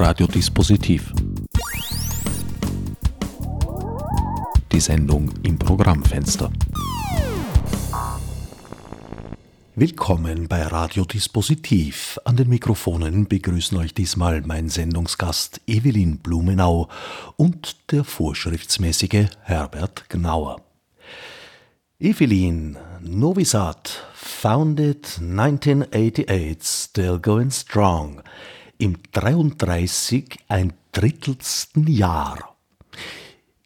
Radiodispositiv. Die Sendung im Programmfenster. Willkommen bei Radiodispositiv. An den Mikrofonen begrüßen euch diesmal mein Sendungsgast Evelyn Blumenau und der vorschriftsmäßige Herbert Gnauer. Evelyn, Novi Sad, founded 1988, still going strong. Im 33 ein drittelsten Jahr.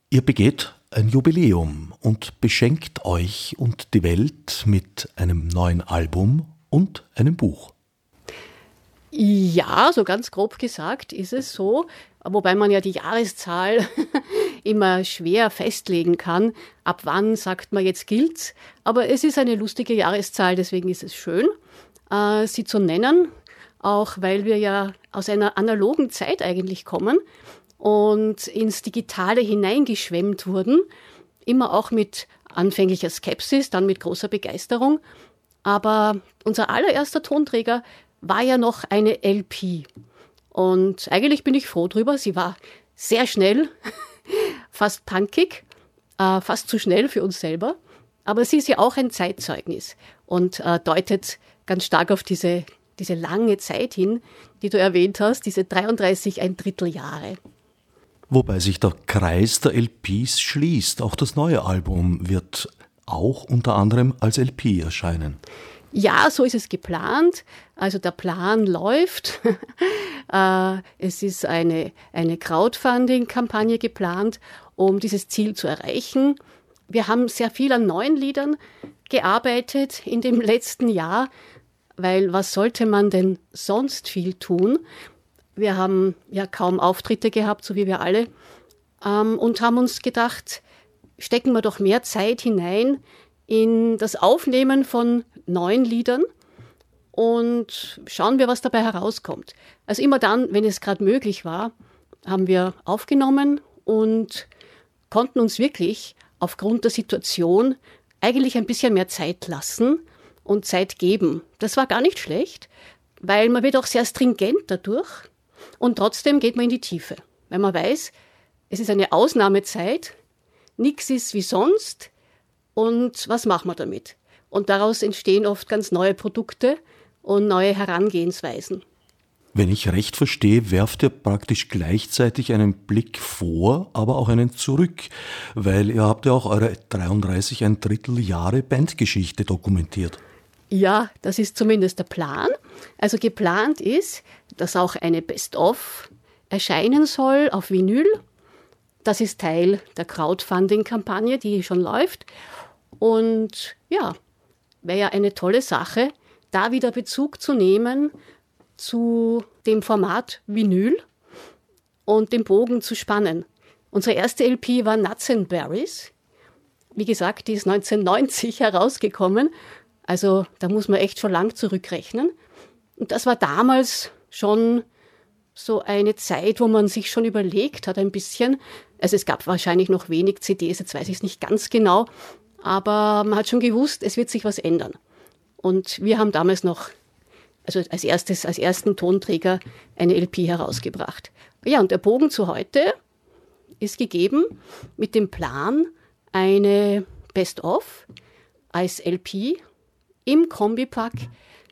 Ihr begeht ein Jubiläum und beschenkt euch und die Welt mit einem neuen Album und einem Buch. Ja, so ganz grob gesagt ist es so, wobei man ja die Jahreszahl immer schwer festlegen kann, ab wann sagt man jetzt gilt's. Aber es ist eine lustige Jahreszahl, deswegen ist es schön, äh, sie zu nennen, auch weil wir ja aus einer analogen Zeit eigentlich kommen und ins Digitale hineingeschwemmt wurden, immer auch mit anfänglicher Skepsis, dann mit großer Begeisterung. Aber unser allererster Tonträger war ja noch eine LP. Und eigentlich bin ich froh drüber. Sie war sehr schnell, fast punkig, äh, fast zu schnell für uns selber. Aber sie ist ja auch ein Zeitzeugnis und äh, deutet ganz stark auf diese, diese lange Zeit hin, die du erwähnt hast, diese 33 ein Drittel Jahre. Wobei sich der Kreis der LPs schließt. Auch das neue Album wird auch unter anderem als LP erscheinen. Ja, so ist es geplant. Also der Plan läuft. Äh, es ist eine, eine Crowdfunding-Kampagne geplant, um dieses Ziel zu erreichen. Wir haben sehr viel an neuen Liedern gearbeitet in dem letzten Jahr, weil was sollte man denn sonst viel tun? Wir haben ja kaum Auftritte gehabt, so wie wir alle, ähm, und haben uns gedacht, stecken wir doch mehr Zeit hinein in das Aufnehmen von neuen Liedern und schauen wir, was dabei herauskommt. Also immer dann, wenn es gerade möglich war, haben wir aufgenommen und konnten uns wirklich aufgrund der Situation eigentlich ein bisschen mehr Zeit lassen und Zeit geben. Das war gar nicht schlecht, weil man wird auch sehr stringent dadurch. Und trotzdem geht man in die Tiefe, weil man weiß, es ist eine Ausnahmezeit, nichts ist wie sonst und was machen wir damit? Und daraus entstehen oft ganz neue Produkte und neue Herangehensweisen. Wenn ich recht verstehe, werft ihr praktisch gleichzeitig einen Blick vor, aber auch einen zurück, weil ihr habt ja auch eure 33 ein Drittel Jahre Bandgeschichte dokumentiert. Ja, das ist zumindest der Plan. Also geplant ist, dass auch eine Best-of erscheinen soll auf Vinyl. Das ist Teil der Crowdfunding-Kampagne, die schon läuft. Und ja, wäre ja eine tolle Sache, da wieder Bezug zu nehmen zu dem Format Vinyl und den Bogen zu spannen. Unsere erste LP war Nuts and Berries. Wie gesagt, die ist 1990 herausgekommen also da muss man echt schon lang zurückrechnen. Und das war damals schon so eine Zeit, wo man sich schon überlegt hat ein bisschen. Also es gab wahrscheinlich noch wenig CDs, jetzt weiß ich es nicht ganz genau, aber man hat schon gewusst, es wird sich was ändern. Und wir haben damals noch, also als erstes, als ersten Tonträger eine LP herausgebracht. Ja, und der Bogen zu heute ist gegeben mit dem Plan, eine Best-of als LP im Kombipack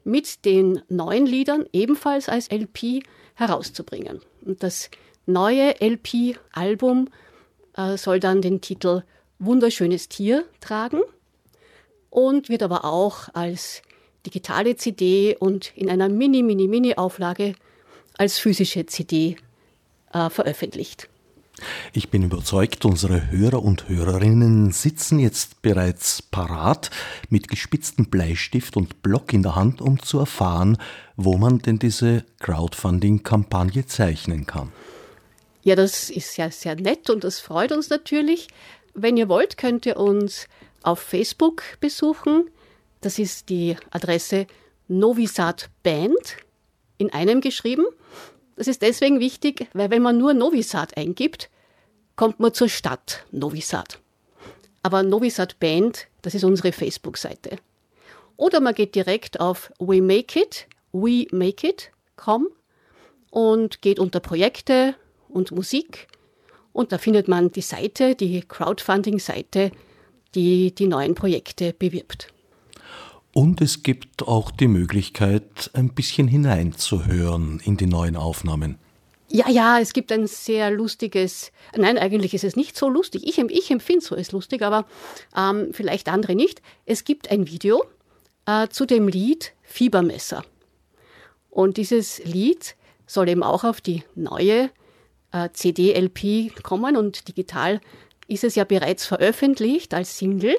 mit den neuen Liedern ebenfalls als LP herauszubringen. Und das neue LP-Album äh, soll dann den Titel Wunderschönes Tier tragen und wird aber auch als digitale CD und in einer mini, mini, mini Auflage als physische CD äh, veröffentlicht. Ich bin überzeugt, unsere Hörer und Hörerinnen sitzen jetzt bereits parat mit gespitztem Bleistift und Block in der Hand, um zu erfahren, wo man denn diese Crowdfunding-Kampagne zeichnen kann. Ja, das ist ja sehr nett und das freut uns natürlich. Wenn ihr wollt, könnt ihr uns auf Facebook besuchen. Das ist die Adresse Novisat Band in einem geschrieben. Das ist deswegen wichtig, weil wenn man nur Novi Sad eingibt, kommt man zur Stadt Novi Sad. Aber Novi Sad Band, das ist unsere Facebook-Seite. Oder man geht direkt auf We Make It, we make it.com und geht unter Projekte und Musik. Und da findet man die Seite, die Crowdfunding-Seite, die die neuen Projekte bewirbt. Und es gibt auch die Möglichkeit, ein bisschen hineinzuhören in die neuen Aufnahmen. Ja, ja, es gibt ein sehr lustiges, nein, eigentlich ist es nicht so lustig. Ich, ich empfinde so als lustig, aber ähm, vielleicht andere nicht. Es gibt ein Video äh, zu dem Lied Fiebermesser. Und dieses Lied soll eben auch auf die neue äh, CD-LP kommen und digital ist es ja bereits veröffentlicht als Single.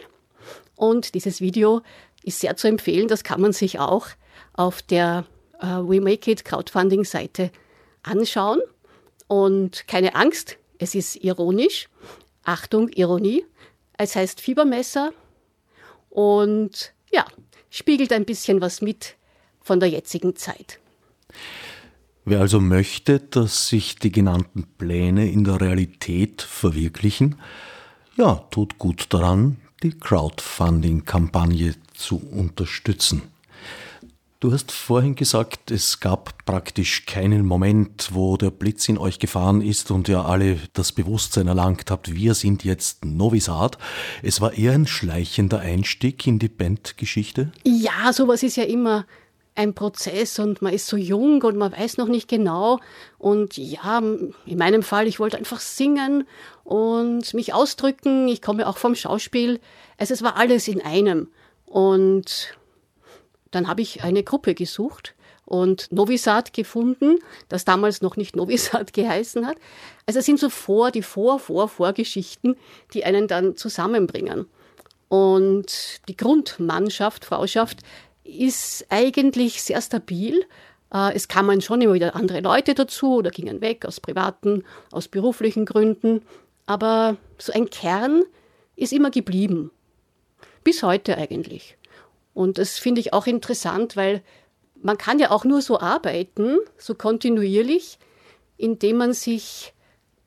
Und dieses Video ist sehr zu empfehlen. Das kann man sich auch auf der äh, We Make It Crowdfunding-Seite anschauen. Und keine Angst, es ist ironisch. Achtung, Ironie. Es heißt Fiebermesser und ja, spiegelt ein bisschen was mit von der jetzigen Zeit. Wer also möchte, dass sich die genannten Pläne in der Realität verwirklichen, ja, tut gut daran, die Crowdfunding-Kampagne zu unterstützen. Du hast vorhin gesagt, es gab praktisch keinen Moment, wo der Blitz in euch gefahren ist und ihr alle das Bewusstsein erlangt habt, wir sind jetzt Novisat. Es war eher ein schleichender Einstieg in die Bandgeschichte? Ja, sowas ist ja immer ein Prozess und man ist so jung und man weiß noch nicht genau. Und ja, in meinem Fall, ich wollte einfach singen und mich ausdrücken. Ich komme auch vom Schauspiel. Also es war alles in einem. Und dann habe ich eine Gruppe gesucht und Novisat gefunden, das damals noch nicht Novisat geheißen hat. Also es sind so vor, die Vor, Vor, Vorgeschichten, die einen dann zusammenbringen. Und die Grundmannschaft, Frauschaft, ist eigentlich sehr stabil. Äh, es kamen schon immer wieder andere Leute dazu oder gingen weg aus privaten, aus beruflichen Gründen. Aber so ein Kern ist immer geblieben. Bis heute eigentlich. Und das finde ich auch interessant, weil man kann ja auch nur so arbeiten, so kontinuierlich, indem man sich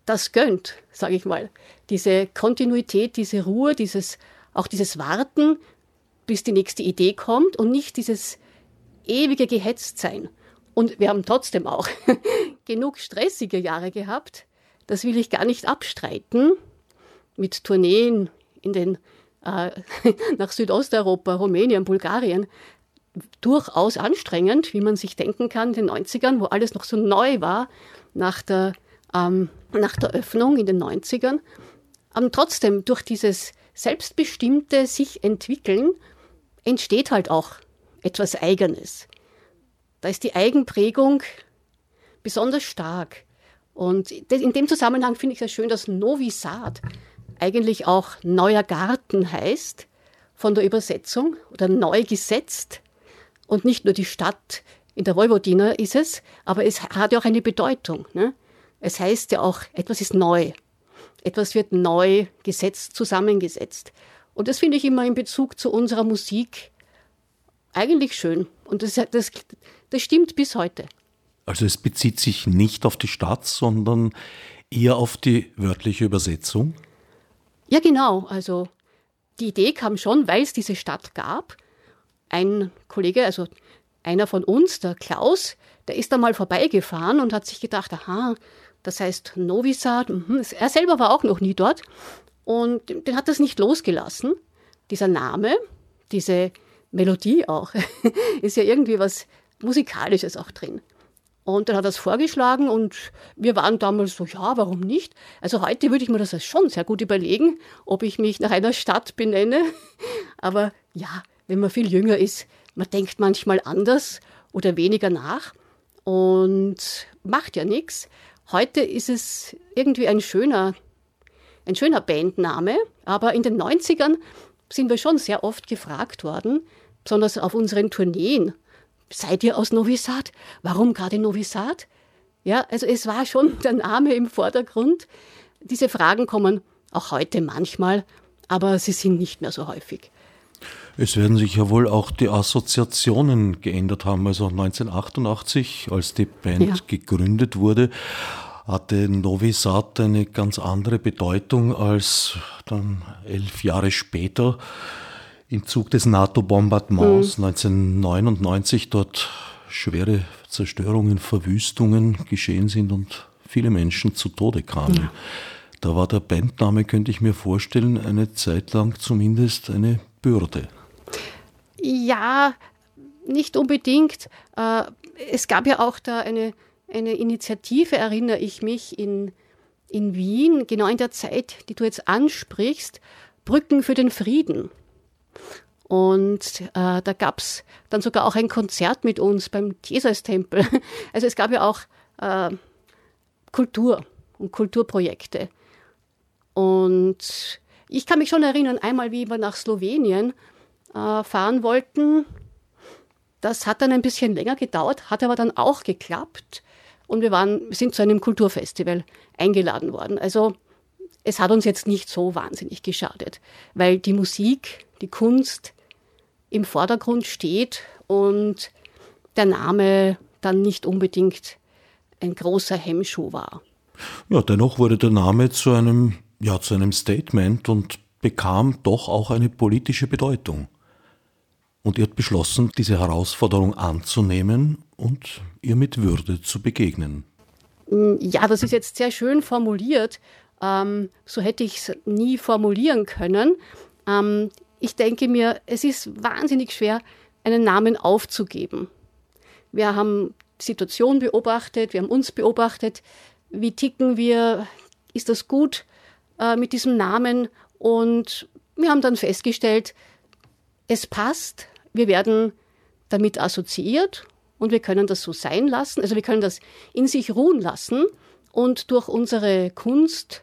das gönnt, sage ich mal. Diese Kontinuität, diese Ruhe, dieses, auch dieses Warten, bis die nächste Idee kommt und nicht dieses ewige Gehetztsein. Und wir haben trotzdem auch genug stressige Jahre gehabt. Das will ich gar nicht abstreiten. Mit Tourneen in den äh, nach Südosteuropa, Rumänien, Bulgarien, durchaus anstrengend, wie man sich denken kann, in den 90ern, wo alles noch so neu war, nach der, ähm, nach der Öffnung in den 90ern. Aber trotzdem, durch dieses selbstbestimmte sich entwickeln, entsteht halt auch etwas Eigenes. Da ist die Eigenprägung besonders stark. Und in dem Zusammenhang finde ich es schön, dass Novi Saat eigentlich auch neuer Garten heißt, von der Übersetzung oder neu gesetzt. Und nicht nur die Stadt in der Vojvodina ist es, aber es hat ja auch eine Bedeutung. Ne? Es heißt ja auch, etwas ist neu. Etwas wird neu gesetzt, zusammengesetzt. Und das finde ich immer in Bezug zu unserer Musik eigentlich schön. Und das, das, das stimmt bis heute. Also es bezieht sich nicht auf die Stadt, sondern eher auf die wörtliche Übersetzung? Ja, genau. Also die Idee kam schon, weil es diese Stadt gab. Ein Kollege, also einer von uns, der Klaus, der ist da mal vorbeigefahren und hat sich gedacht, aha, das heißt Novi Sad. Mhm. Er selber war auch noch nie dort und den hat das nicht losgelassen. Dieser Name, diese Melodie auch, ist ja irgendwie was Musikalisches auch drin. Und dann hat er es vorgeschlagen und wir waren damals so, ja, warum nicht? Also heute würde ich mir das schon sehr gut überlegen, ob ich mich nach einer Stadt benenne. Aber ja, wenn man viel jünger ist, man denkt manchmal anders oder weniger nach und macht ja nichts. Heute ist es irgendwie ein schöner, ein schöner Bandname, aber in den 90ern sind wir schon sehr oft gefragt worden, besonders auf unseren Tourneen seid ihr aus Novi Sad? Warum gerade Novi Sad? Ja, also es war schon der Name im Vordergrund. Diese Fragen kommen auch heute manchmal, aber sie sind nicht mehr so häufig. Es werden sich ja wohl auch die Assoziationen geändert haben. Also 1988, als die Band ja. gegründet wurde, hatte Novi Sad eine ganz andere Bedeutung als dann elf Jahre später im Zug des NATO-Bombardements mhm. 1999 dort schwere Zerstörungen, Verwüstungen geschehen sind und viele Menschen zu Tode kamen. Ja. Da war der Bandname, könnte ich mir vorstellen, eine Zeit lang zumindest eine Bürde. Ja, nicht unbedingt. Äh, es gab ja auch da eine, eine Initiative, erinnere ich mich, in, in Wien, genau in der Zeit, die du jetzt ansprichst, Brücken für den Frieden. Und äh, da gab es dann sogar auch ein Konzert mit uns beim Jesus-Tempel. Also es gab ja auch äh, Kultur und Kulturprojekte. Und ich kann mich schon erinnern, einmal, wie wir nach Slowenien äh, fahren wollten. Das hat dann ein bisschen länger gedauert, hat aber dann auch geklappt. Und wir waren, sind zu einem Kulturfestival eingeladen worden. Also es hat uns jetzt nicht so wahnsinnig geschadet, weil die Musik, die Kunst im Vordergrund steht und der Name dann nicht unbedingt ein großer Hemmschuh war. Ja, dennoch wurde der Name zu einem, ja, zu einem Statement und bekam doch auch eine politische Bedeutung. Und ihr habt beschlossen, diese Herausforderung anzunehmen und ihr mit Würde zu begegnen. Ja, das ist jetzt sehr schön formuliert. Ähm, so hätte ich es nie formulieren können. Ähm, ich denke mir, es ist wahnsinnig schwer, einen Namen aufzugeben. Wir haben die Situation beobachtet, wir haben uns beobachtet, wie ticken wir, ist das gut äh, mit diesem Namen und wir haben dann festgestellt, es passt, wir werden damit assoziiert und wir können das so sein lassen, also wir können das in sich ruhen lassen und durch unsere Kunst,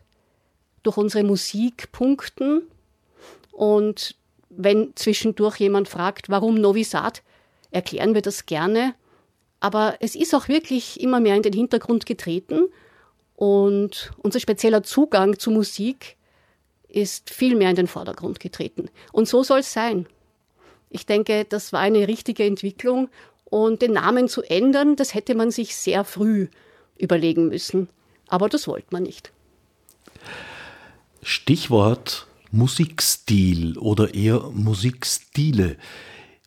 durch unsere Musik punkten und wenn zwischendurch jemand fragt, warum Novi Sad, erklären wir das gerne. Aber es ist auch wirklich immer mehr in den Hintergrund getreten und unser spezieller Zugang zu Musik ist viel mehr in den Vordergrund getreten. Und so soll es sein. Ich denke, das war eine richtige Entwicklung und den Namen zu ändern, das hätte man sich sehr früh überlegen müssen. Aber das wollte man nicht. Stichwort Musikstil oder eher Musikstile.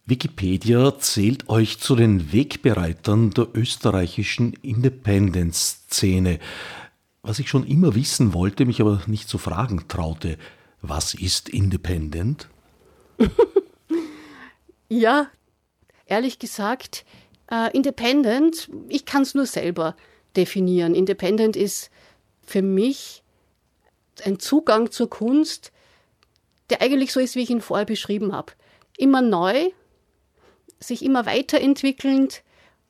Wikipedia zählt euch zu den Wegbereitern der österreichischen Independence-Szene. Was ich schon immer wissen wollte, mich aber nicht zu fragen traute, was ist Independent? ja, ehrlich gesagt, äh, Independent, ich kann es nur selber definieren. Independent ist für mich ein Zugang zur Kunst, der eigentlich so ist, wie ich ihn vorher beschrieben habe. Immer neu, sich immer weiterentwickelnd,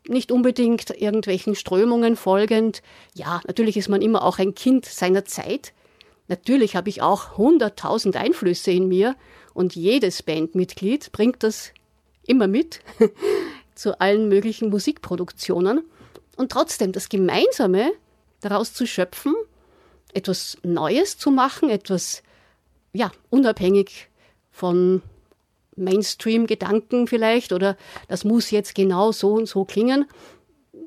nicht unbedingt irgendwelchen Strömungen folgend. Ja, natürlich ist man immer auch ein Kind seiner Zeit. Natürlich habe ich auch hunderttausend Einflüsse in mir und jedes Bandmitglied bringt das immer mit zu allen möglichen Musikproduktionen. Und trotzdem das Gemeinsame daraus zu schöpfen, etwas Neues zu machen, etwas ja, unabhängig von Mainstream-Gedanken vielleicht oder das muss jetzt genau so und so klingen.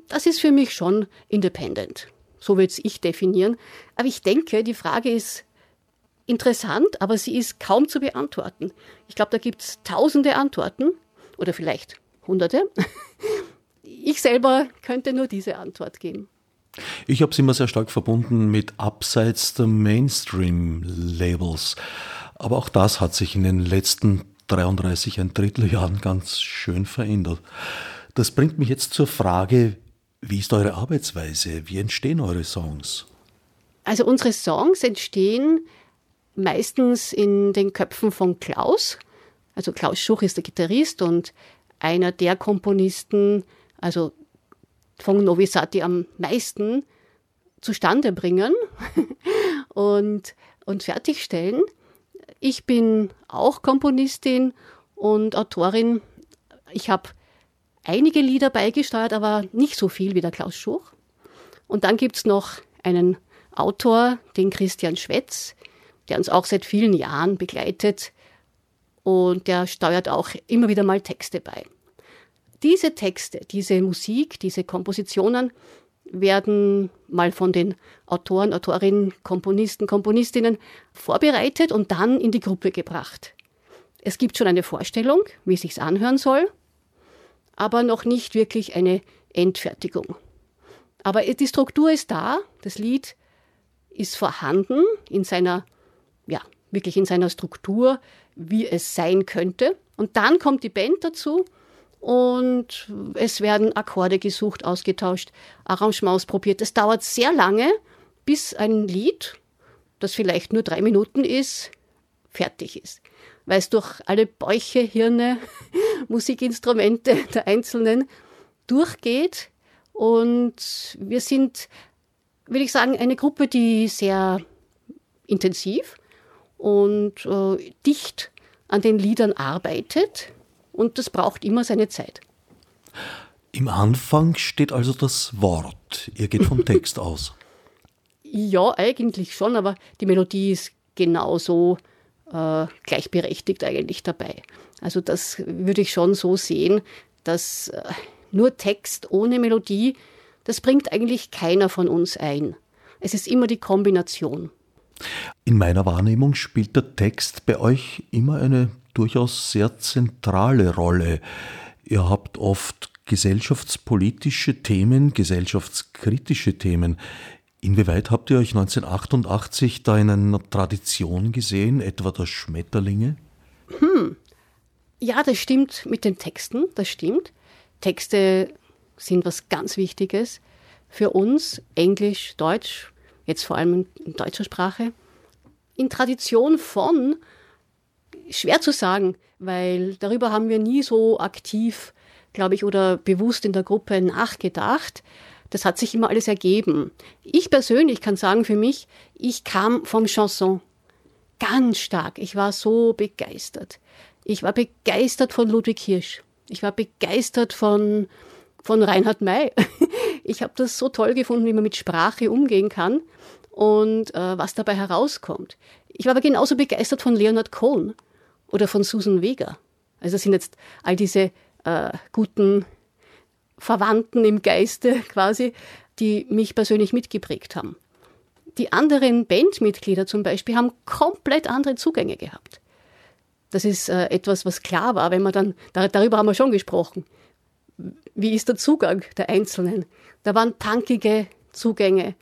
Das ist für mich schon independent. So würde ich definieren. Aber ich denke, die Frage ist interessant, aber sie ist kaum zu beantworten. Ich glaube, da gibt es tausende Antworten oder vielleicht hunderte. Ich selber könnte nur diese Antwort geben. Ich habe es immer sehr stark verbunden mit abseits der Mainstream-Labels. Aber auch das hat sich in den letzten 33, ein Drittel Jahren ganz schön verändert. Das bringt mich jetzt zur Frage, wie ist eure Arbeitsweise? Wie entstehen eure Songs? Also unsere Songs entstehen meistens in den Köpfen von Klaus. Also Klaus Schuch ist der Gitarrist und einer der Komponisten, also von Novi Sad, die am meisten zustande bringen und, und fertigstellen. Ich bin auch Komponistin und Autorin. Ich habe einige Lieder beigesteuert, aber nicht so viel wie der Klaus Schuch. Und dann gibt es noch einen Autor, den Christian Schwetz, der uns auch seit vielen Jahren begleitet und der steuert auch immer wieder mal Texte bei. Diese Texte, diese Musik, diese Kompositionen werden mal von den Autoren, Autorinnen, Komponisten, Komponistinnen vorbereitet und dann in die Gruppe gebracht. Es gibt schon eine Vorstellung, wie es sich anhören soll, aber noch nicht wirklich eine Endfertigung. Aber die Struktur ist da, das Lied ist vorhanden in seiner, ja, wirklich in seiner Struktur, wie es sein könnte. Und dann kommt die Band dazu und es werden Akkorde gesucht, ausgetauscht, Arrangements probiert. Es dauert sehr lange, bis ein Lied, das vielleicht nur drei Minuten ist, fertig ist. Weil es durch alle Bäuche, Hirne, Musikinstrumente der Einzelnen durchgeht. Und wir sind, würde ich sagen, eine Gruppe, die sehr intensiv und äh, dicht an den Liedern arbeitet und das braucht immer seine Zeit. Im Anfang steht also das Wort. Ihr geht vom Text aus. Ja, eigentlich schon, aber die Melodie ist genauso äh, gleichberechtigt eigentlich dabei. Also das würde ich schon so sehen, dass äh, nur Text ohne Melodie, das bringt eigentlich keiner von uns ein. Es ist immer die Kombination. In meiner Wahrnehmung spielt der Text bei euch immer eine durchaus sehr zentrale Rolle. Ihr habt oft gesellschaftspolitische Themen, gesellschaftskritische Themen. Inwieweit habt ihr euch 1988 da in einer Tradition gesehen, etwa der Schmetterlinge? Hm. Ja, das stimmt mit den Texten, das stimmt. Texte sind was ganz Wichtiges für uns, Englisch, Deutsch, jetzt vor allem in deutscher Sprache. In Tradition von, schwer zu sagen, weil darüber haben wir nie so aktiv, glaube ich, oder bewusst in der Gruppe nachgedacht. Das hat sich immer alles ergeben. Ich persönlich kann sagen für mich, ich kam vom Chanson ganz stark. Ich war so begeistert. Ich war begeistert von Ludwig Hirsch. Ich war begeistert von, von Reinhard May. Ich habe das so toll gefunden, wie man mit Sprache umgehen kann und äh, was dabei herauskommt. Ich war aber genauso begeistert von Leonard Cohen oder von Susan Vega. Also das sind jetzt all diese äh, guten Verwandten im Geiste quasi, die mich persönlich mitgeprägt haben. Die anderen Bandmitglieder zum Beispiel haben komplett andere Zugänge gehabt. Das ist äh, etwas, was klar war, wenn man dann, darüber haben wir schon gesprochen. Wie ist der Zugang der Einzelnen? Da waren punkige Zugänge,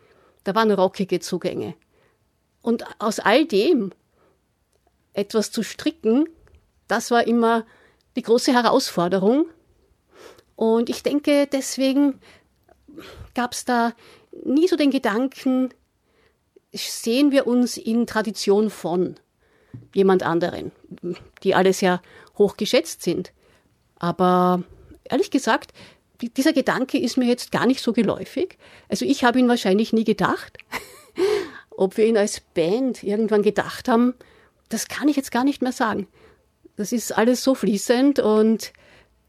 da waren rockige Zugänge. Und aus all dem etwas zu stricken, das war immer die große Herausforderung. Und ich denke, deswegen gab es da nie so den Gedanken, sehen wir uns in Tradition von jemand anderen, die alle sehr hoch geschätzt sind. Aber ehrlich gesagt, dieser Gedanke ist mir jetzt gar nicht so geläufig. Also ich habe ihn wahrscheinlich nie gedacht. Ob wir ihn als Band irgendwann gedacht haben, das kann ich jetzt gar nicht mehr sagen. Das ist alles so fließend und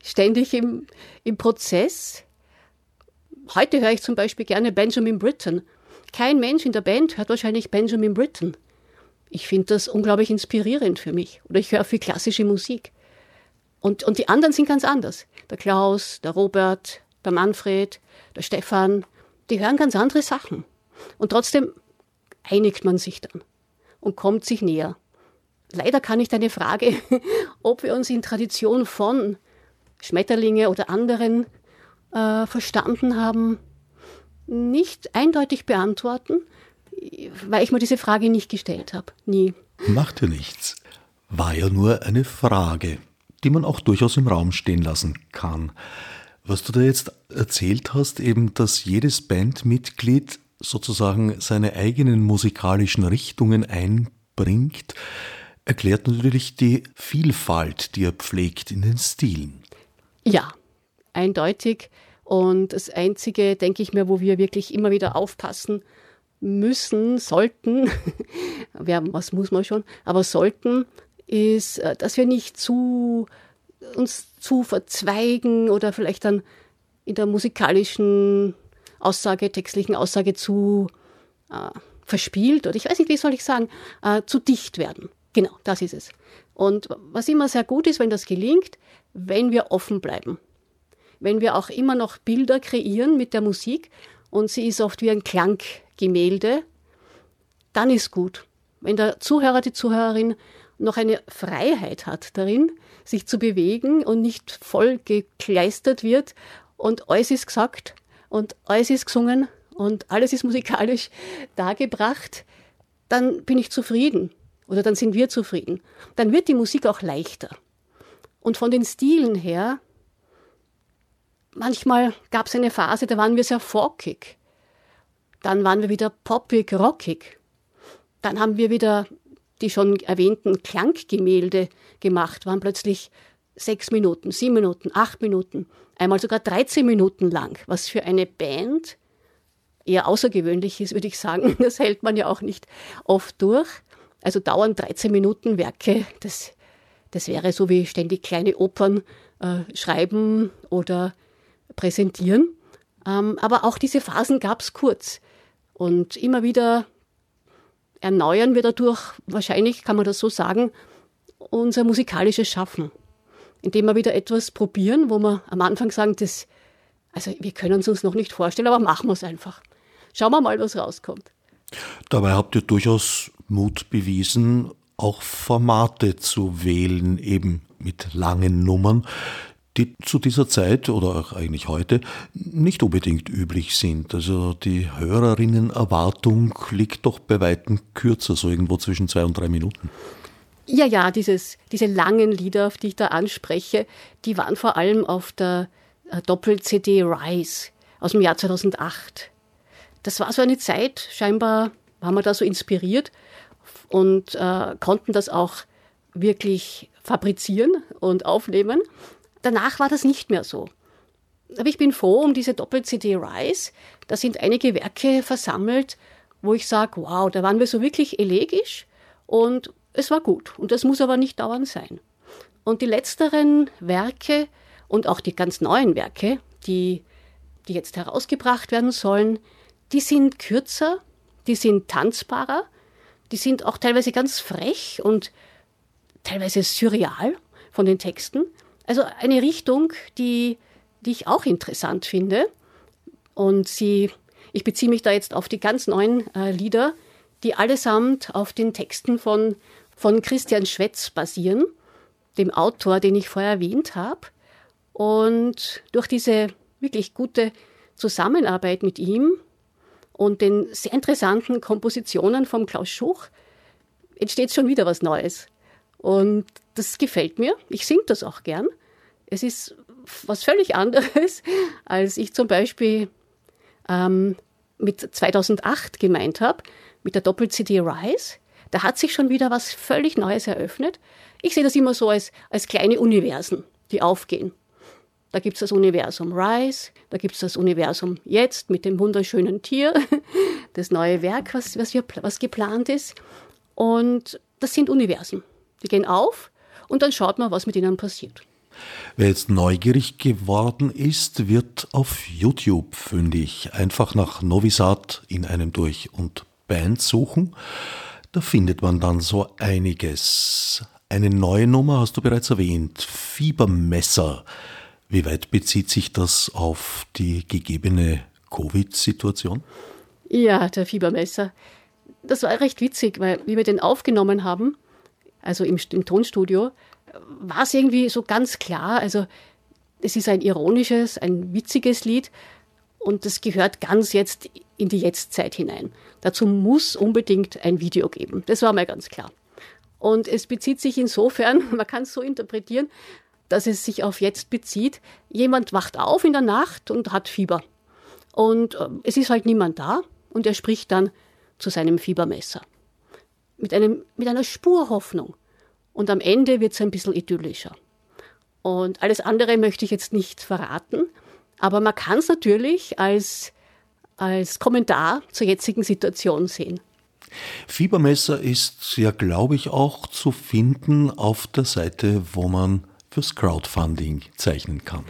ständig im, im Prozess. Heute höre ich zum Beispiel gerne Benjamin Britten. Kein Mensch in der Band hört wahrscheinlich Benjamin Britten. Ich finde das unglaublich inspirierend für mich. Oder ich höre viel klassische Musik. Und, und die anderen sind ganz anders. Der Klaus, der Robert, der Manfred, der Stefan, die hören ganz andere Sachen. Und trotzdem einigt man sich dann und kommt sich näher. Leider kann ich deine Frage, ob wir uns in Tradition von Schmetterlinge oder anderen äh, verstanden haben, nicht eindeutig beantworten, weil ich mir diese Frage nicht gestellt habe. Nie. Macht ja nichts. War ja nur eine Frage die man auch durchaus im Raum stehen lassen kann. Was du da jetzt erzählt hast, eben, dass jedes Bandmitglied sozusagen seine eigenen musikalischen Richtungen einbringt, erklärt natürlich die Vielfalt, die er pflegt in den Stilen. Ja, eindeutig. Und das Einzige, denke ich mir, wo wir wirklich immer wieder aufpassen müssen, sollten, was muss man schon, aber sollten, ist, äh, dass wir nicht zu, uns zu verzweigen oder vielleicht dann in der musikalischen Aussage, textlichen Aussage zu äh, verspielt oder ich weiß nicht, wie soll ich sagen, äh, zu dicht werden. Genau, das ist es. Und was immer sehr gut ist, wenn das gelingt, wenn wir offen bleiben. Wenn wir auch immer noch Bilder kreieren mit der Musik und sie ist oft wie ein Klanggemälde, dann ist gut. Wenn der Zuhörer, die Zuhörerin noch eine Freiheit hat darin, sich zu bewegen und nicht voll gekleistert wird und alles ist gesagt und alles ist gesungen und alles ist musikalisch dargebracht, dann bin ich zufrieden oder dann sind wir zufrieden. Dann wird die Musik auch leichter. Und von den Stilen her, manchmal gab es eine Phase, da waren wir sehr folkig. Dann waren wir wieder poppig, rockig. Dann haben wir wieder die schon erwähnten Klanggemälde gemacht, waren plötzlich sechs Minuten, sieben Minuten, acht Minuten, einmal sogar 13 Minuten lang, was für eine Band eher außergewöhnlich ist, würde ich sagen. Das hält man ja auch nicht oft durch. Also dauernd 13 Minuten Werke, das, das wäre so wie ständig kleine Opern äh, schreiben oder präsentieren. Ähm, aber auch diese Phasen gab es kurz. Und immer wieder erneuern wir dadurch, wahrscheinlich kann man das so sagen, unser musikalisches Schaffen. Indem wir wieder etwas probieren, wo wir am Anfang sagen, das, also wir können es uns noch nicht vorstellen, aber machen wir es einfach. Schauen wir mal, was rauskommt. Dabei habt ihr durchaus Mut bewiesen, auch Formate zu wählen, eben mit langen Nummern, die zu dieser Zeit oder auch eigentlich heute nicht unbedingt üblich sind. Also die Hörerinnenerwartung liegt doch bei weitem kürzer, so irgendwo zwischen zwei und drei Minuten. Ja, ja, dieses, diese langen Lieder, auf die ich da anspreche, die waren vor allem auf der äh, Doppel-CD Rise aus dem Jahr 2008. Das war so eine Zeit, scheinbar waren wir da so inspiriert und äh, konnten das auch wirklich fabrizieren und aufnehmen. Danach war das nicht mehr so. Aber ich bin froh um diese Doppel-CD Rise. Da sind einige Werke versammelt, wo ich sage, wow, da waren wir so wirklich elegisch und es war gut. Und das muss aber nicht dauernd sein. Und die letzteren Werke und auch die ganz neuen Werke, die, die jetzt herausgebracht werden sollen, die sind kürzer, die sind tanzbarer, die sind auch teilweise ganz frech und teilweise surreal von den Texten. Also eine Richtung, die, die ich auch interessant finde. Und sie, ich beziehe mich da jetzt auf die ganz neuen äh, Lieder, die allesamt auf den Texten von, von Christian Schwetz basieren, dem Autor, den ich vorher erwähnt habe. Und durch diese wirklich gute Zusammenarbeit mit ihm und den sehr interessanten Kompositionen von Klaus Schuch entsteht schon wieder was Neues. Und das gefällt mir. Ich singe das auch gern. Es ist was völlig anderes, als ich zum Beispiel ähm, mit 2008 gemeint habe, mit der Doppel-CD Rise. Da hat sich schon wieder was völlig Neues eröffnet. Ich sehe das immer so als, als kleine Universen, die aufgehen. Da gibt es das Universum Rise, da gibt es das Universum Jetzt mit dem wunderschönen Tier, das neue Werk, was, was, wir, was geplant ist. Und das sind Universen. Die gehen auf und dann schaut man, was mit ihnen passiert. Wer jetzt neugierig geworden ist, wird auf YouTube fündig. Einfach nach Novisat in einem durch und Band suchen. Da findet man dann so einiges. Eine neue Nummer hast du bereits erwähnt. Fiebermesser. Wie weit bezieht sich das auf die gegebene Covid-Situation? Ja, der Fiebermesser. Das war recht witzig, weil wie wir den aufgenommen haben, also im, im Tonstudio, war es irgendwie so ganz klar. Also es ist ein ironisches, ein witziges Lied und das gehört ganz jetzt in die Jetztzeit hinein. Dazu muss unbedingt ein Video geben. Das war mir ganz klar. Und es bezieht sich insofern, man kann es so interpretieren, dass es sich auf jetzt bezieht. Jemand wacht auf in der Nacht und hat Fieber. Und äh, es ist halt niemand da und er spricht dann zu seinem Fiebermesser. Mit, einem, mit einer Spur Hoffnung. Und am Ende wird es ein bisschen idyllischer. Und alles andere möchte ich jetzt nicht verraten, aber man kann es natürlich als, als Kommentar zur jetzigen Situation sehen. Fiebermesser ist ja, glaube ich, auch zu finden auf der Seite, wo man fürs Crowdfunding zeichnen kann.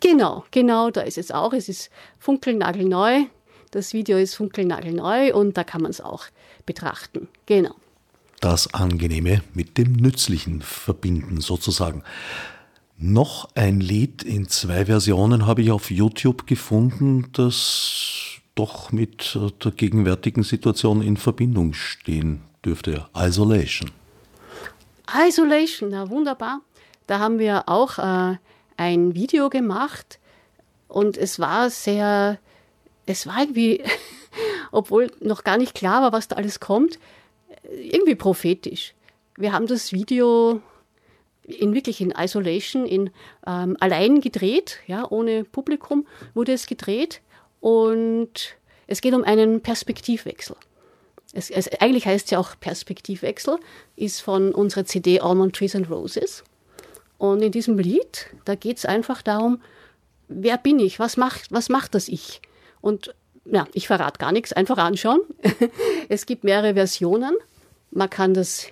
Genau, genau, da ist es auch. Es ist funkelnagelneu. Das Video ist funkelnagelneu und da kann man es auch betrachten. Genau. Das Angenehme mit dem Nützlichen verbinden, sozusagen. Noch ein Lied in zwei Versionen habe ich auf YouTube gefunden, das doch mit der gegenwärtigen Situation in Verbindung stehen dürfte. Isolation. Isolation, na wunderbar. Da haben wir auch äh, ein Video gemacht. Und es war sehr, es war irgendwie, obwohl noch gar nicht klar war, was da alles kommt, irgendwie prophetisch. Wir haben das Video in wirklich in Isolation, in ähm, allein gedreht, ja, ohne Publikum wurde es gedreht und es geht um einen Perspektivwechsel. Es, es, eigentlich heißt es ja auch Perspektivwechsel, ist von unserer CD Almond Trees and Roses. Und in diesem Lied, da geht es einfach darum, wer bin ich, was macht, was macht das Ich? Und ja, ich verrate gar nichts, einfach anschauen. es gibt mehrere Versionen. Man kann das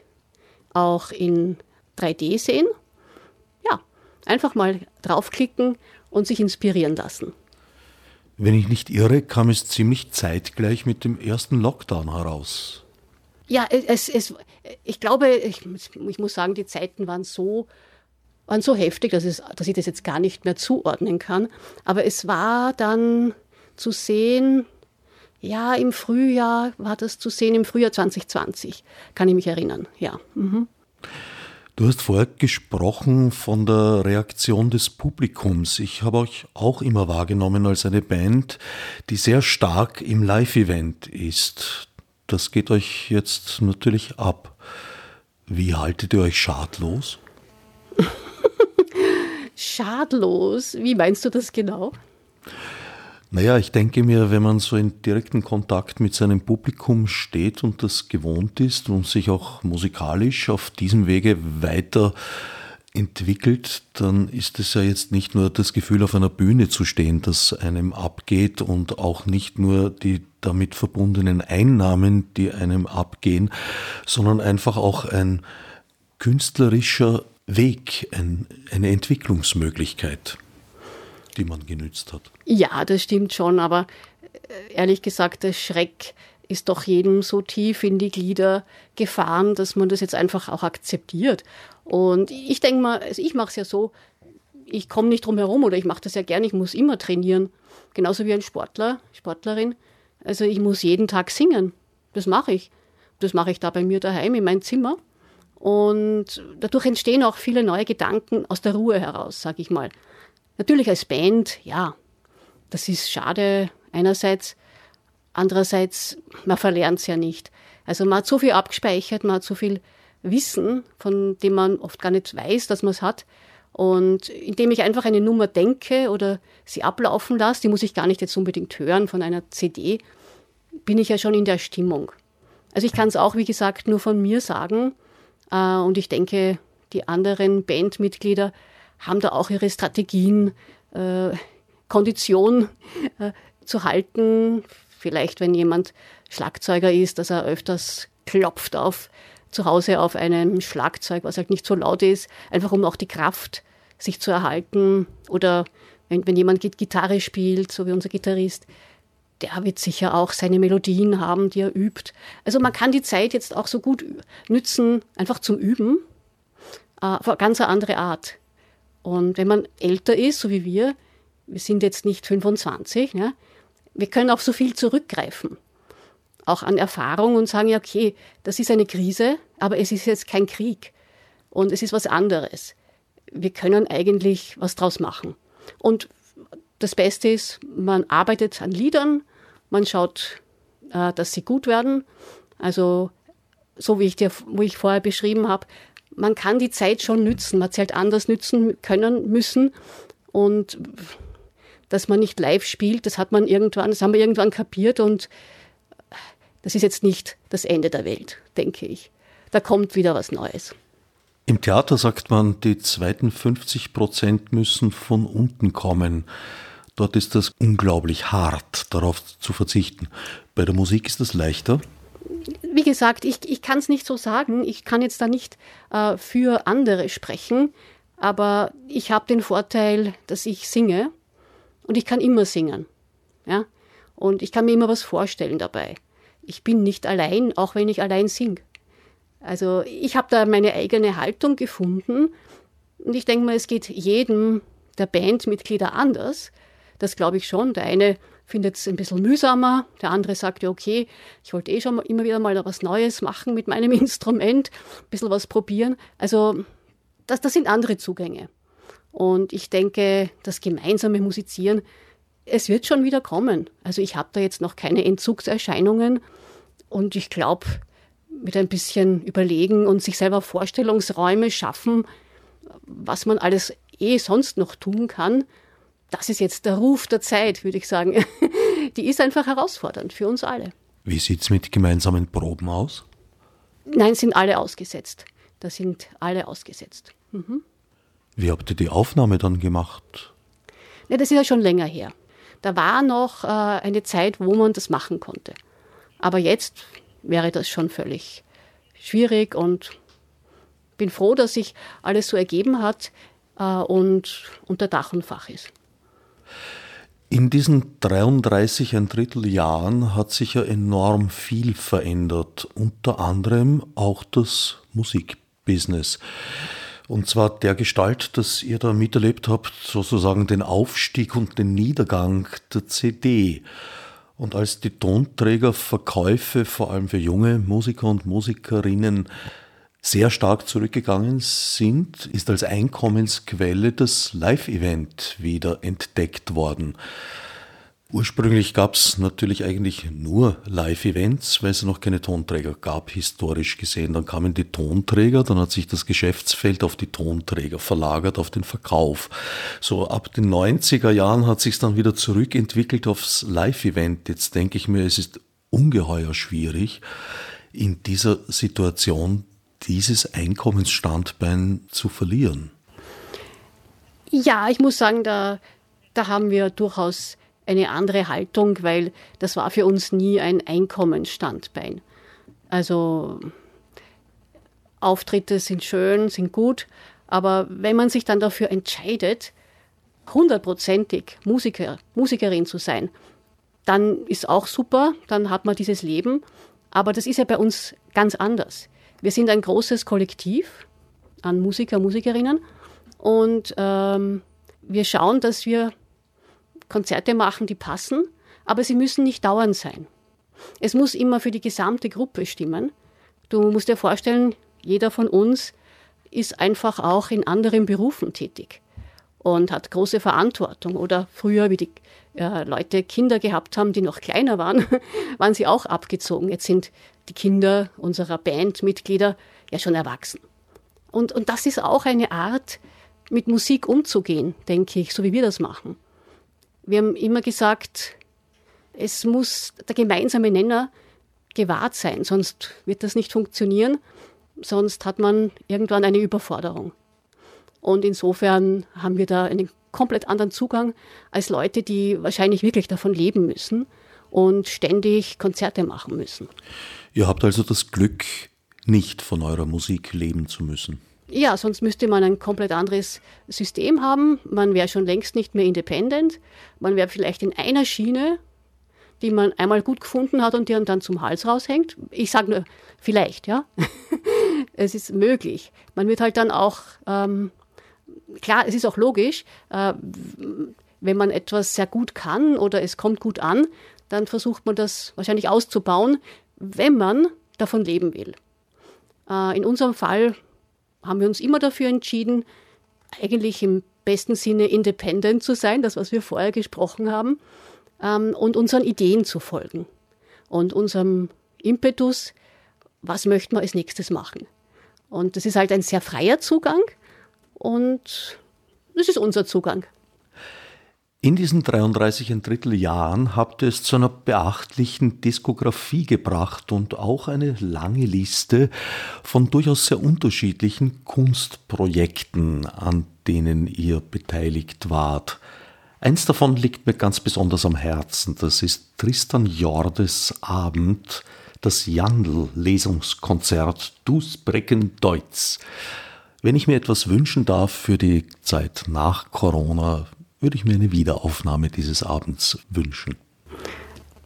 auch in 3D sehen. Ja, einfach mal draufklicken und sich inspirieren lassen. Wenn ich nicht irre, kam es ziemlich zeitgleich mit dem ersten Lockdown heraus. Ja, es, es, ich glaube, ich, ich muss sagen, die Zeiten waren so, waren so heftig, dass, es, dass ich das jetzt gar nicht mehr zuordnen kann. Aber es war dann zu sehen, ja, im Frühjahr war das zu sehen, im Frühjahr 2020, kann ich mich erinnern, ja. Mhm. Du hast vorher gesprochen von der Reaktion des Publikums. Ich habe euch auch immer wahrgenommen als eine Band, die sehr stark im Live-Event ist. Das geht euch jetzt natürlich ab. Wie haltet ihr euch schadlos? schadlos? Wie meinst du das genau? Naja, ich denke mir, wenn man so in direkten Kontakt mit seinem Publikum steht und das gewohnt ist und sich auch musikalisch auf diesem Wege weiter entwickelt, dann ist es ja jetzt nicht nur das Gefühl, auf einer Bühne zu stehen, das einem abgeht und auch nicht nur die damit verbundenen Einnahmen, die einem abgehen, sondern einfach auch ein künstlerischer Weg, ein, eine Entwicklungsmöglichkeit die man genützt hat. Ja, das stimmt schon, aber äh, ehrlich gesagt, der Schreck ist doch jedem so tief in die Glieder gefahren, dass man das jetzt einfach auch akzeptiert. Und ich denke mal, also ich mache es ja so, ich komme nicht drum herum oder ich mache das ja gerne, ich muss immer trainieren. Genauso wie ein Sportler, Sportlerin. Also ich muss jeden Tag singen. Das mache ich. Das mache ich da bei mir daheim in meinem Zimmer. Und dadurch entstehen auch viele neue Gedanken aus der Ruhe heraus, sage ich mal. Natürlich als Band, ja, das ist schade einerseits. Andererseits, man verlernt es ja nicht. Also man hat so viel abgespeichert, man hat so viel Wissen, von dem man oft gar nicht weiß, dass man es hat. Und indem ich einfach eine Nummer denke oder sie ablaufen lasse, die muss ich gar nicht jetzt unbedingt hören von einer CD, bin ich ja schon in der Stimmung. Also ich kann es auch, wie gesagt, nur von mir sagen. Äh, und ich denke, die anderen Bandmitglieder haben da auch ihre Strategien, äh, Kondition äh, zu halten. Vielleicht, wenn jemand Schlagzeuger ist, dass er öfters klopft auf zu Hause auf einem Schlagzeug, was halt nicht so laut ist, einfach um auch die Kraft sich zu erhalten. Oder wenn, wenn jemand Gitarre spielt, so wie unser Gitarrist, der wird sicher auch seine Melodien haben, die er übt. Also man kann die Zeit jetzt auch so gut nützen, einfach zum Üben, äh, auf eine ganz andere Art. Und wenn man älter ist, so wie wir, wir sind jetzt nicht 25, ja, wir können auf so viel zurückgreifen. Auch an Erfahrung und sagen, ja, okay, das ist eine Krise, aber es ist jetzt kein Krieg. Und es ist was anderes. Wir können eigentlich was draus machen. Und das Beste ist, man arbeitet an Liedern, man schaut, äh, dass sie gut werden. Also, so wie ich dir, wo ich vorher beschrieben habe, man kann die Zeit schon nützen, man hat sie halt anders nützen können müssen und dass man nicht live spielt, das hat man irgendwann, das haben wir irgendwann kapiert und das ist jetzt nicht das Ende der Welt, denke ich. Da kommt wieder was Neues. Im Theater sagt man, die zweiten 50 Prozent müssen von unten kommen. Dort ist das unglaublich hart, darauf zu verzichten. Bei der Musik ist das leichter wie gesagt, ich, ich kann es nicht so sagen. Ich kann jetzt da nicht äh, für andere sprechen, aber ich habe den Vorteil, dass ich singe und ich kann immer singen. Ja? Und ich kann mir immer was vorstellen dabei. Ich bin nicht allein, auch wenn ich allein singe. Also ich habe da meine eigene Haltung gefunden und ich denke mal, es geht jedem der Bandmitglieder anders. Das glaube ich schon. Der eine findet es ein bisschen mühsamer. Der andere sagt ja, okay, ich wollte eh schon immer wieder mal was Neues machen mit meinem Instrument, ein bisschen was probieren. Also das, das sind andere Zugänge. Und ich denke, das gemeinsame Musizieren, Es wird schon wieder kommen. Also ich habe da jetzt noch keine Entzugserscheinungen und ich glaube, mit ein bisschen Überlegen und sich selber Vorstellungsräume schaffen, was man alles eh sonst noch tun kann, das ist jetzt der Ruf der Zeit, würde ich sagen. Die ist einfach herausfordernd für uns alle. Wie sieht es mit gemeinsamen Proben aus? Nein, sind alle ausgesetzt. Da sind alle ausgesetzt. Mhm. Wie habt ihr die Aufnahme dann gemacht? Ja, das ist ja schon länger her. Da war noch äh, eine Zeit, wo man das machen konnte. Aber jetzt wäre das schon völlig schwierig und bin froh, dass sich alles so ergeben hat äh, und unter Dach und Fach ist. In diesen 33 ein Drittel Jahren hat sich ja enorm viel verändert, unter anderem auch das Musikbusiness. Und zwar der Gestalt, dass ihr da miterlebt habt, sozusagen den Aufstieg und den Niedergang der CD. Und als die Tonträgerverkäufe vor allem für junge Musiker und Musikerinnen sehr stark zurückgegangen sind, ist als Einkommensquelle das Live-Event wieder entdeckt worden. Ursprünglich gab es natürlich eigentlich nur Live-Events, weil es noch keine Tonträger gab, historisch gesehen. Dann kamen die Tonträger, dann hat sich das Geschäftsfeld auf die Tonträger verlagert, auf den Verkauf. So ab den 90er Jahren hat sich dann wieder zurückentwickelt aufs Live-Event. Jetzt denke ich mir, es ist ungeheuer schwierig, in dieser Situation dieses Einkommensstandbein zu verlieren. Ja, ich muss sagen, da, da haben wir durchaus eine andere Haltung, weil das war für uns nie ein Einkommensstandbein. Also Auftritte sind schön, sind gut, aber wenn man sich dann dafür entscheidet, hundertprozentig Musiker, Musikerin zu sein, dann ist auch super, dann hat man dieses Leben. Aber das ist ja bei uns ganz anders. Wir sind ein großes Kollektiv an Musiker, Musikerinnen und ähm, wir schauen, dass wir Konzerte machen, die passen, aber sie müssen nicht dauernd sein. Es muss immer für die gesamte Gruppe stimmen. Du musst dir vorstellen, jeder von uns ist einfach auch in anderen Berufen tätig und hat große Verantwortung. Oder früher, wie die äh, Leute Kinder gehabt haben, die noch kleiner waren, waren sie auch abgezogen. Jetzt sind die Kinder unserer Bandmitglieder ja schon erwachsen. Und, und das ist auch eine Art, mit Musik umzugehen, denke ich, so wie wir das machen. Wir haben immer gesagt, es muss der gemeinsame Nenner gewahrt sein, sonst wird das nicht funktionieren, sonst hat man irgendwann eine Überforderung. Und insofern haben wir da einen komplett anderen Zugang als Leute, die wahrscheinlich wirklich davon leben müssen und ständig Konzerte machen müssen. Ihr habt also das Glück, nicht von eurer Musik leben zu müssen. Ja, sonst müsste man ein komplett anderes System haben. Man wäre schon längst nicht mehr independent. Man wäre vielleicht in einer Schiene, die man einmal gut gefunden hat und die dann zum Hals raushängt. Ich sage nur, vielleicht, ja. es ist möglich. Man wird halt dann auch, ähm, klar, es ist auch logisch, äh, wenn man etwas sehr gut kann oder es kommt gut an, dann versucht man das wahrscheinlich auszubauen, wenn man davon leben will. Äh, in unserem Fall haben wir uns immer dafür entschieden, eigentlich im besten Sinne independent zu sein, das, was wir vorher gesprochen haben, ähm, und unseren Ideen zu folgen und unserem Impetus, was möchten wir als nächstes machen. Und das ist halt ein sehr freier Zugang und das ist unser Zugang. In diesen 33 ein Drittel Jahren habt ihr es zu einer beachtlichen Diskografie gebracht und auch eine lange Liste von durchaus sehr unterschiedlichen Kunstprojekten, an denen ihr beteiligt wart. Eins davon liegt mir ganz besonders am Herzen, das ist Tristan Jordes Abend, das Jandl-Lesungskonzert Dus Brecken Deutz. Wenn ich mir etwas wünschen darf für die Zeit nach Corona, würde ich mir eine Wiederaufnahme dieses Abends wünschen.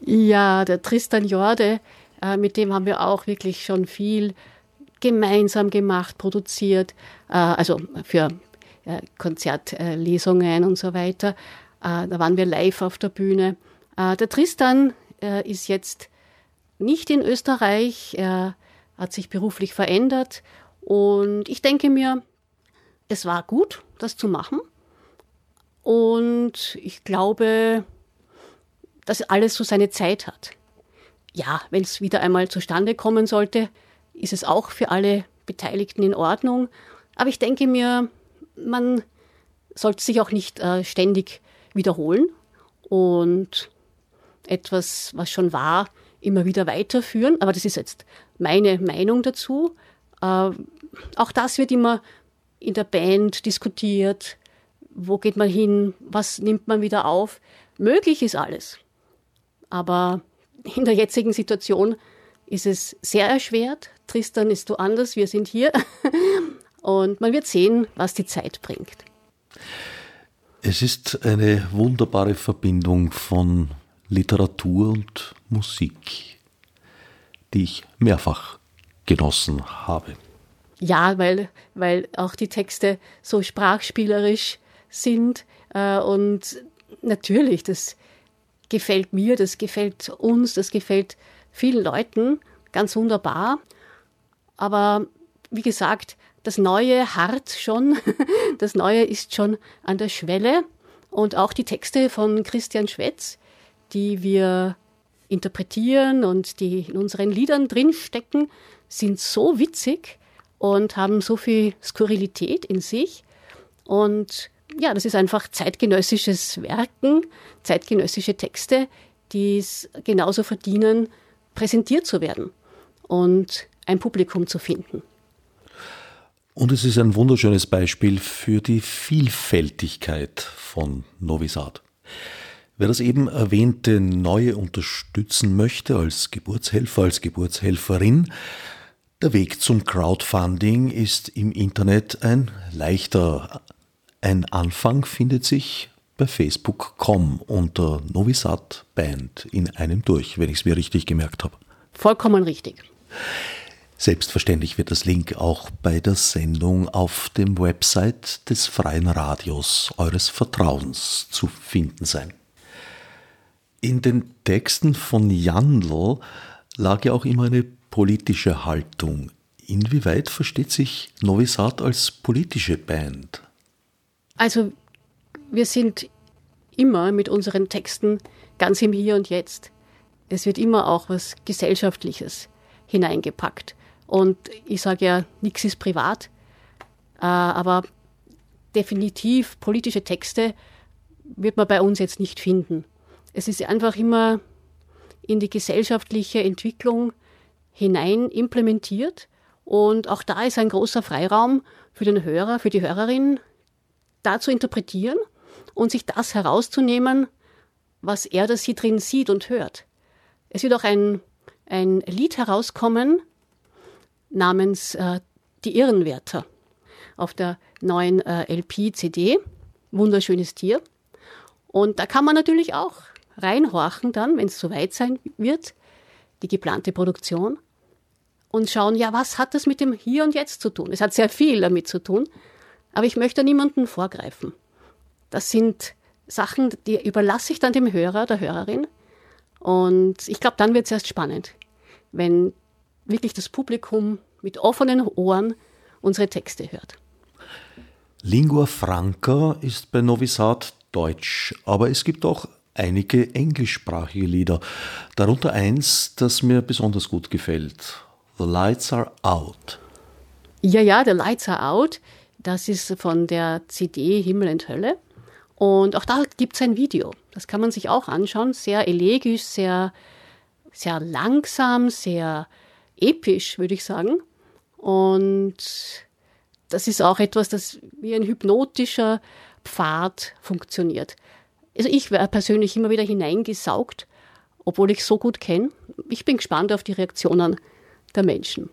Ja, der Tristan Jorde, äh, mit dem haben wir auch wirklich schon viel gemeinsam gemacht, produziert, äh, also für äh, Konzertlesungen und so weiter. Da waren wir live auf der Bühne. Der Tristan ist jetzt nicht in Österreich, er hat sich beruflich verändert und ich denke mir, es war gut, das zu machen. Und ich glaube, dass alles so seine Zeit hat. Ja, wenn es wieder einmal zustande kommen sollte, ist es auch für alle Beteiligten in Ordnung. Aber ich denke mir, man sollte sich auch nicht äh, ständig wiederholen und etwas, was schon war, immer wieder weiterführen. Aber das ist jetzt meine Meinung dazu. Äh, auch das wird immer in der Band diskutiert. Wo geht man hin? Was nimmt man wieder auf? Möglich ist alles. Aber in der jetzigen Situation ist es sehr erschwert. Tristan ist du anders, wir sind hier. Und man wird sehen, was die Zeit bringt. Es ist eine wunderbare Verbindung von Literatur und Musik, die ich mehrfach genossen habe. Ja, weil, weil auch die Texte so sprachspielerisch sind äh, und natürlich, das gefällt mir, das gefällt uns, das gefällt vielen Leuten ganz wunderbar. Aber wie gesagt, das Neue hart schon, das Neue ist schon an der Schwelle. Und auch die Texte von Christian Schwetz, die wir interpretieren und die in unseren Liedern drinstecken, sind so witzig und haben so viel Skurrilität in sich. Und ja, das ist einfach zeitgenössisches Werken, zeitgenössische Texte, die es genauso verdienen, präsentiert zu werden und ein Publikum zu finden. Und es ist ein wunderschönes Beispiel für die Vielfältigkeit von Novi Sad. Wer das eben erwähnte Neue unterstützen möchte als Geburtshelfer, als Geburtshelferin, der Weg zum Crowdfunding ist im Internet ein leichter. Ein Anfang findet sich bei Facebook.com unter Novisat Band in einem durch, wenn ich es mir richtig gemerkt habe. Vollkommen richtig. Selbstverständlich wird das Link auch bei der Sendung auf dem Website des Freien Radios eures Vertrauens zu finden sein. In den Texten von Jandl lag ja auch immer eine politische Haltung. Inwieweit versteht sich Novi als politische Band? Also, wir sind immer mit unseren Texten ganz im Hier und Jetzt. Es wird immer auch was Gesellschaftliches hineingepackt. Und ich sage ja, nichts ist privat, äh, aber definitiv politische Texte wird man bei uns jetzt nicht finden. Es ist einfach immer in die gesellschaftliche Entwicklung hinein implementiert. Und auch da ist ein großer Freiraum für den Hörer, für die Hörerin, da zu interpretieren und sich das herauszunehmen, was er oder sie drin sieht und hört. Es wird auch ein, ein Lied herauskommen namens äh, Die Irrenwärter auf der neuen äh, LP-CD. Wunderschönes Tier. Und da kann man natürlich auch reinhorchen dann, wenn es soweit sein wird, die geplante Produktion und schauen, ja, was hat das mit dem Hier und Jetzt zu tun? Es hat sehr viel damit zu tun, aber ich möchte niemanden vorgreifen. Das sind Sachen, die überlasse ich dann dem Hörer, der Hörerin. Und ich glaube, dann wird es erst spannend, wenn wirklich das Publikum mit offenen Ohren unsere Texte hört. Lingua Franca ist bei Novi Sad Deutsch, aber es gibt auch einige englischsprachige Lieder, darunter eins, das mir besonders gut gefällt. The Lights Are Out. Ja, ja, The Lights Are Out. Das ist von der CD Himmel und Hölle. Und auch da gibt es ein Video. Das kann man sich auch anschauen. Sehr elegisch, sehr, sehr langsam, sehr episch, würde ich sagen. Und das ist auch etwas, das wie ein hypnotischer Pfad funktioniert also ich wäre persönlich immer wieder hineingesaugt, obwohl ich so gut kenne. Ich bin gespannt auf die Reaktionen der Menschen.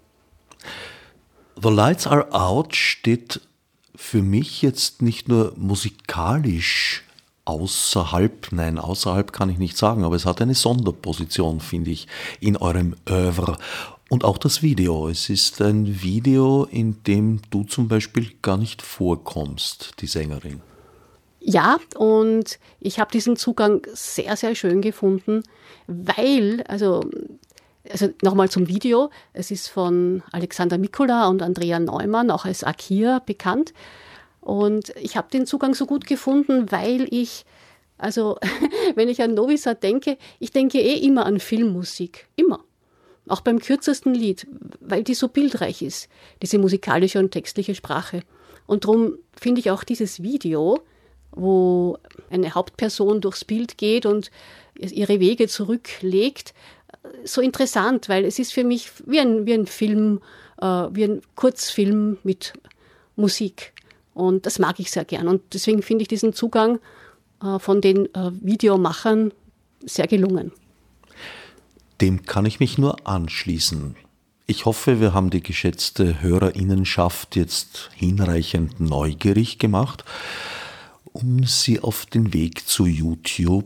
The Lights Are Out steht für mich jetzt nicht nur musikalisch außerhalb, nein, außerhalb kann ich nicht sagen, aber es hat eine Sonderposition, finde ich, in eurem Oeuvre. Und auch das Video. Es ist ein Video, in dem du zum Beispiel gar nicht vorkommst, die Sängerin. Ja, und ich habe diesen Zugang sehr, sehr schön gefunden, weil, also, also nochmal zum Video, es ist von Alexander Mikula und Andrea Neumann, auch als Akira bekannt. Und ich habe den Zugang so gut gefunden, weil ich Also, wenn ich an Novisat denke, ich denke eh immer an Filmmusik. Immer. Auch beim kürzesten Lied, weil die so bildreich ist, diese musikalische und textliche Sprache. Und darum finde ich auch dieses Video, wo eine Hauptperson durchs Bild geht und ihre Wege zurücklegt, so interessant, weil es ist für mich wie ein, wie ein Film, äh, wie ein Kurzfilm mit Musik. Und das mag ich sehr gern. Und deswegen finde ich diesen Zugang äh, von den äh, Videomachern sehr gelungen. Dem kann ich mich nur anschließen. Ich hoffe, wir haben die geschätzte Hörerinnenschaft jetzt hinreichend neugierig gemacht, um sie auf den Weg zu YouTube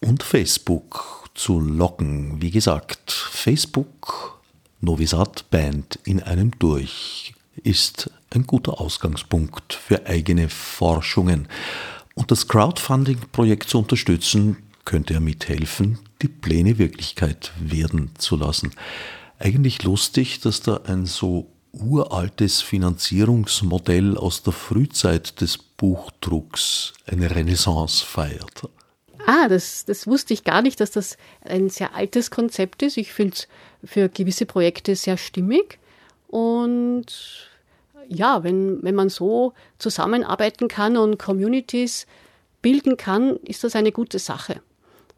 und Facebook zu locken. Wie gesagt, Facebook Novisat Band in einem durch ist ein guter Ausgangspunkt für eigene Forschungen. Und das Crowdfunding-Projekt zu unterstützen, könnte ja mithelfen, die Pläne Wirklichkeit werden zu lassen. Eigentlich lustig, dass da ein so uraltes Finanzierungsmodell aus der Frühzeit des Buchdrucks eine Renaissance feiert. Ah, das, das wusste ich gar nicht, dass das ein sehr altes Konzept ist. Ich finde es für gewisse Projekte sehr stimmig. Und ja, wenn, wenn man so zusammenarbeiten kann und Communities bilden kann, ist das eine gute Sache.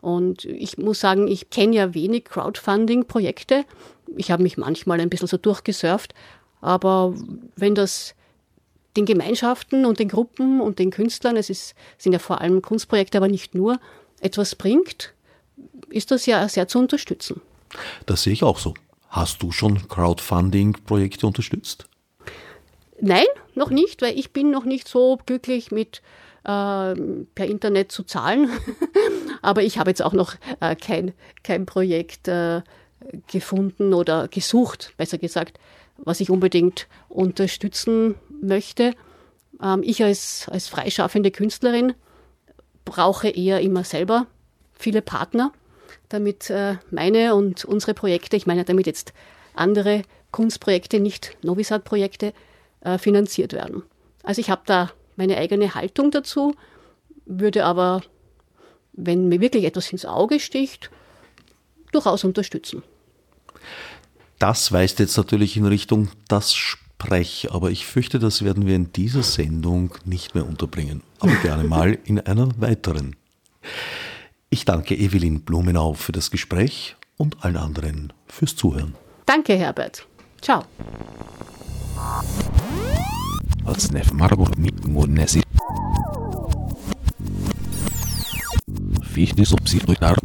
Und ich muss sagen, ich kenne ja wenig Crowdfunding-Projekte. Ich habe mich manchmal ein bisschen so durchgesurft. Aber wenn das den Gemeinschaften und den Gruppen und den Künstlern, es ist, sind ja vor allem Kunstprojekte, aber nicht nur, etwas bringt, ist das ja sehr zu unterstützen. Das sehe ich auch so. Hast du schon Crowdfunding-Projekte unterstützt? Nein, noch nicht, weil ich bin noch nicht so glücklich mit äh, per Internet zu zahlen. Aber ich habe jetzt auch noch äh, kein, kein Projekt äh, gefunden oder gesucht, besser gesagt, was ich unbedingt unterstützen möchte. Ähm, ich als, als freischaffende Künstlerin brauche eher immer selber viele Partner, damit äh, meine und unsere Projekte, ich meine damit jetzt andere Kunstprojekte, nicht Novisat-Projekte, äh, finanziert werden. Also ich habe da meine eigene Haltung dazu, würde aber, wenn mir wirklich etwas ins Auge sticht, durchaus unterstützen. Das weist jetzt natürlich in Richtung das Sprech, aber ich fürchte, das werden wir in dieser Sendung nicht mehr unterbringen. Aber gerne mal in einer weiteren. Ich danke Evelyn Blumenau für das Gespräch und allen anderen fürs Zuhören. Danke, Herbert. Ciao. Odsnev Margur Mitmunesi. Fichte subsidiar